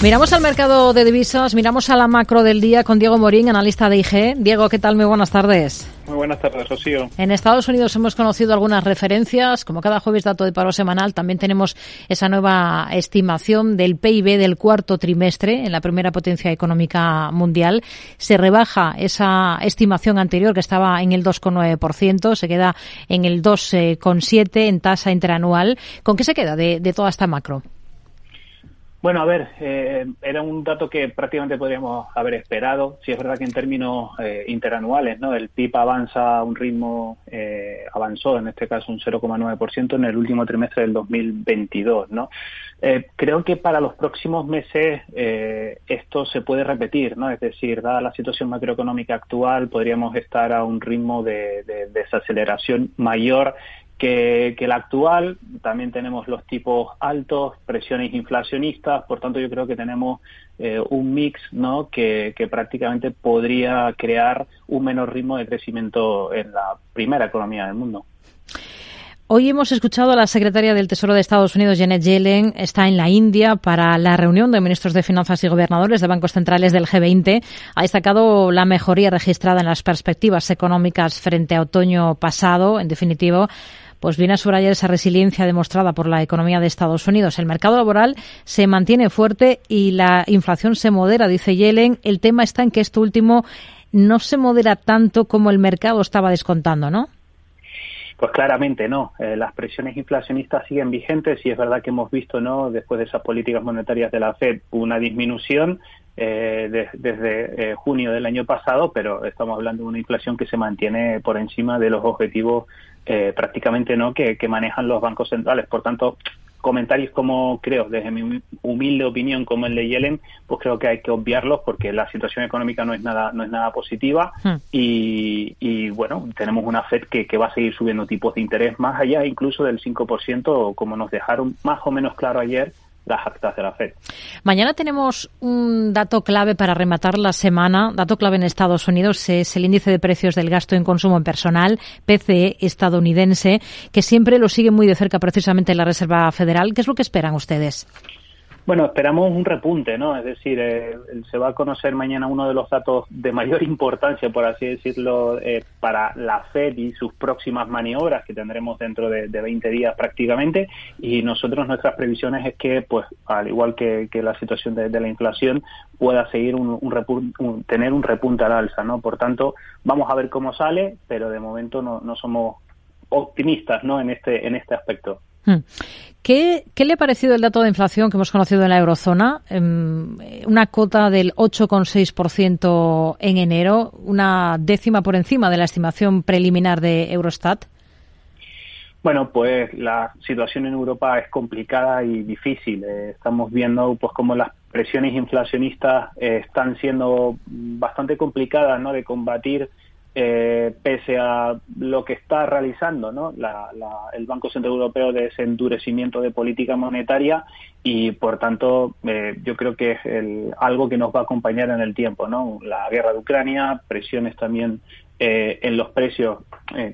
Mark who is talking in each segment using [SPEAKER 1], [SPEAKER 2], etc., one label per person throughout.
[SPEAKER 1] Miramos al mercado de divisas, miramos a la macro del día con Diego Morín, analista de IG. Diego, ¿qué tal? Muy buenas tardes.
[SPEAKER 2] Muy buenas tardes, Rocío.
[SPEAKER 1] En Estados Unidos hemos conocido algunas referencias, como cada jueves dato de paro semanal, también tenemos esa nueva estimación del PIB del cuarto trimestre en la primera potencia económica mundial. Se rebaja esa estimación anterior que estaba en el 2,9%, se queda en el 2,7% en tasa interanual. ¿Con qué se queda de, de toda esta macro?
[SPEAKER 2] Bueno, a ver, eh, era un dato que prácticamente podríamos haber esperado. Si es verdad que en términos eh, interanuales, ¿no? El PIB avanza a un ritmo, eh, avanzó en este caso un 0,9% en el último trimestre del 2022, ¿no? creo que para los próximos meses esto se puede repetir, ¿no? Es decir, dada la situación macroeconómica actual, podríamos estar a un ritmo de desaceleración mayor que, que, la actual. También tenemos los tipos altos, presiones inflacionistas, por tanto yo creo que tenemos eh, un mix ¿no? Que, que, prácticamente podría crear un menor ritmo de crecimiento en la primera economía del mundo.
[SPEAKER 1] Hoy hemos escuchado a la secretaria del Tesoro de Estados Unidos, Janet Yellen, está en la India para la reunión de ministros de Finanzas y gobernadores de bancos centrales del G20. Ha destacado la mejoría registrada en las perspectivas económicas frente a otoño pasado. En definitivo, pues viene a subrayar esa resiliencia demostrada por la economía de Estados Unidos. El mercado laboral se mantiene fuerte y la inflación se modera, dice Yellen. El tema está en que esto último no se modera tanto como el mercado estaba descontando, ¿no?
[SPEAKER 2] Pues claramente no. Eh, las presiones inflacionistas siguen vigentes y es verdad que hemos visto, ¿no? Después de esas políticas monetarias de la Fed, una disminución eh, desde eh, junio del año pasado, pero estamos hablando de una inflación que se mantiene por encima de los objetivos eh, prácticamente no que, manejan los bancos centrales. Por tanto, comentarios como creo, desde mi humilde opinión, como el de Yellen, pues creo que hay que obviarlos porque la situación económica no es nada no es nada positiva hmm. y, bueno, tenemos una Fed que, que va a seguir subiendo tipos de interés más allá incluso del 5%, como nos dejaron más o menos claro ayer
[SPEAKER 1] Mañana tenemos un dato clave para rematar la semana. Dato clave en Estados Unidos es el índice de precios del gasto en consumo en personal, PCE estadounidense, que siempre lo sigue muy de cerca precisamente la Reserva Federal. ¿Qué es lo que esperan ustedes?
[SPEAKER 2] Bueno, esperamos un repunte, ¿no? Es decir, eh, se va a conocer mañana uno de los datos de mayor importancia, por así decirlo, eh, para la Fed y sus próximas maniobras que tendremos dentro de, de 20 días prácticamente. Y nosotros nuestras previsiones es que, pues, al igual que, la situación de, la inflación, pueda seguir un, un, tener un repunte al alza, ¿no? Por tanto, vamos a ver cómo sale, pero de momento no, no somos optimistas, ¿no? En este en este aspecto.
[SPEAKER 1] Hmm. ¿Qué, le ha parecido el dato de inflación que hemos conocido en la eurozona? Em, una cota del 8,6% en enero, una décima por encima de la estimación preliminar de Eurostat.
[SPEAKER 2] Bueno, pues la situación en Europa es complicada y difícil. Eh, estamos viendo pues cómo las presiones inflacionistas eh, están siendo bastante complicadas ¿no? de combatir eh, pese a lo que está realizando ¿no? el Banco Central Europeo de ese endurecimiento de política monetaria y por tanto eh, yo creo que es algo que nos va a acompañar en el tiempo ¿no? la guerra de Ucrania presiones también eh, en los precios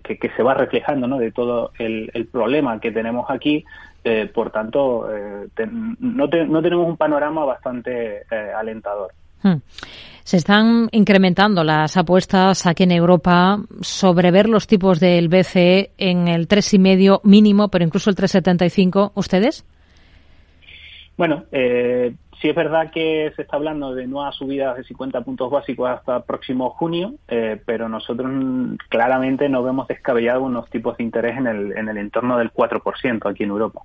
[SPEAKER 2] que, se va reflejando ¿no? de todo el, problema que tenemos aquí por tanto no, no tenemos un panorama bastante alentador hmm.
[SPEAKER 1] Se están incrementando las apuestas aquí en Europa sobre ver los tipos del BCE en el tres y medio mínimo, pero incluso el 3,75. ¿Ustedes?
[SPEAKER 2] Bueno, eh, sí es verdad que se está hablando de nuevas subidas de 50 puntos básicos hasta el próximo junio, eh, pero nosotros claramente no vemos descabellados unos tipos de interés en el, en el entorno del 4% aquí en Europa.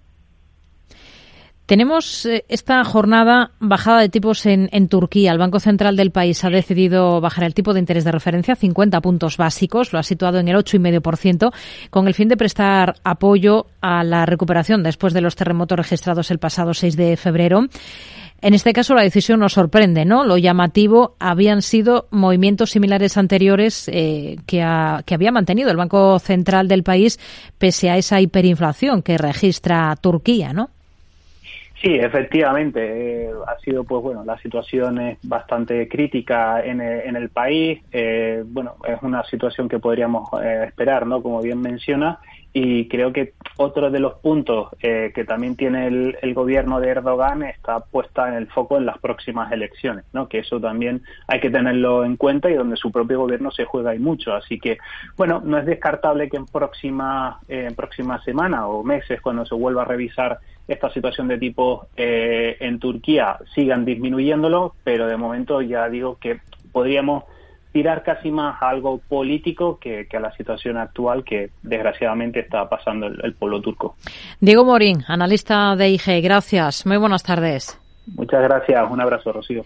[SPEAKER 1] Tenemos eh, esta jornada bajada de tipos en, Turquía. El Banco Central del país ha decidido bajar el tipo de interés de referencia a 50 puntos básicos. Lo ha situado en el 8,5% con el fin de prestar apoyo a la recuperación después de los terremotos registrados el pasado 6 de febrero. En este caso la decisión nos sorprende, ¿no? Lo llamativo habían sido movimientos similares anteriores eh, que, que había mantenido el Banco Central del país pese a esa hiperinflación que registra Turquía, ¿no?
[SPEAKER 2] Sí, efectivamente. Eh, ha sido, pues bueno, la situación es bastante crítica en, eh, el país. Eh, bueno, es una situación que podríamos esperar, ¿no? Como bien menciona. Y creo que otro de los puntos que también tiene el, gobierno de Erdogan está puesta en el foco en las próximas elecciones, ¿no? Que eso también hay que tenerlo en cuenta y donde su propio gobierno se juega y mucho. Así que, bueno, no es descartable que en próxima, en próxima semana o meses, cuando se vuelva a revisar esta situación de tipo eh, en Turquía sigan disminuyéndolo, pero de momento ya digo que podríamos tirar casi más a algo político que, a la situación actual que desgraciadamente está pasando el, el pueblo turco.
[SPEAKER 1] Diego Morín, analista de IG, gracias. Muy buenas tardes.
[SPEAKER 2] Muchas gracias. Un abrazo, Rocío.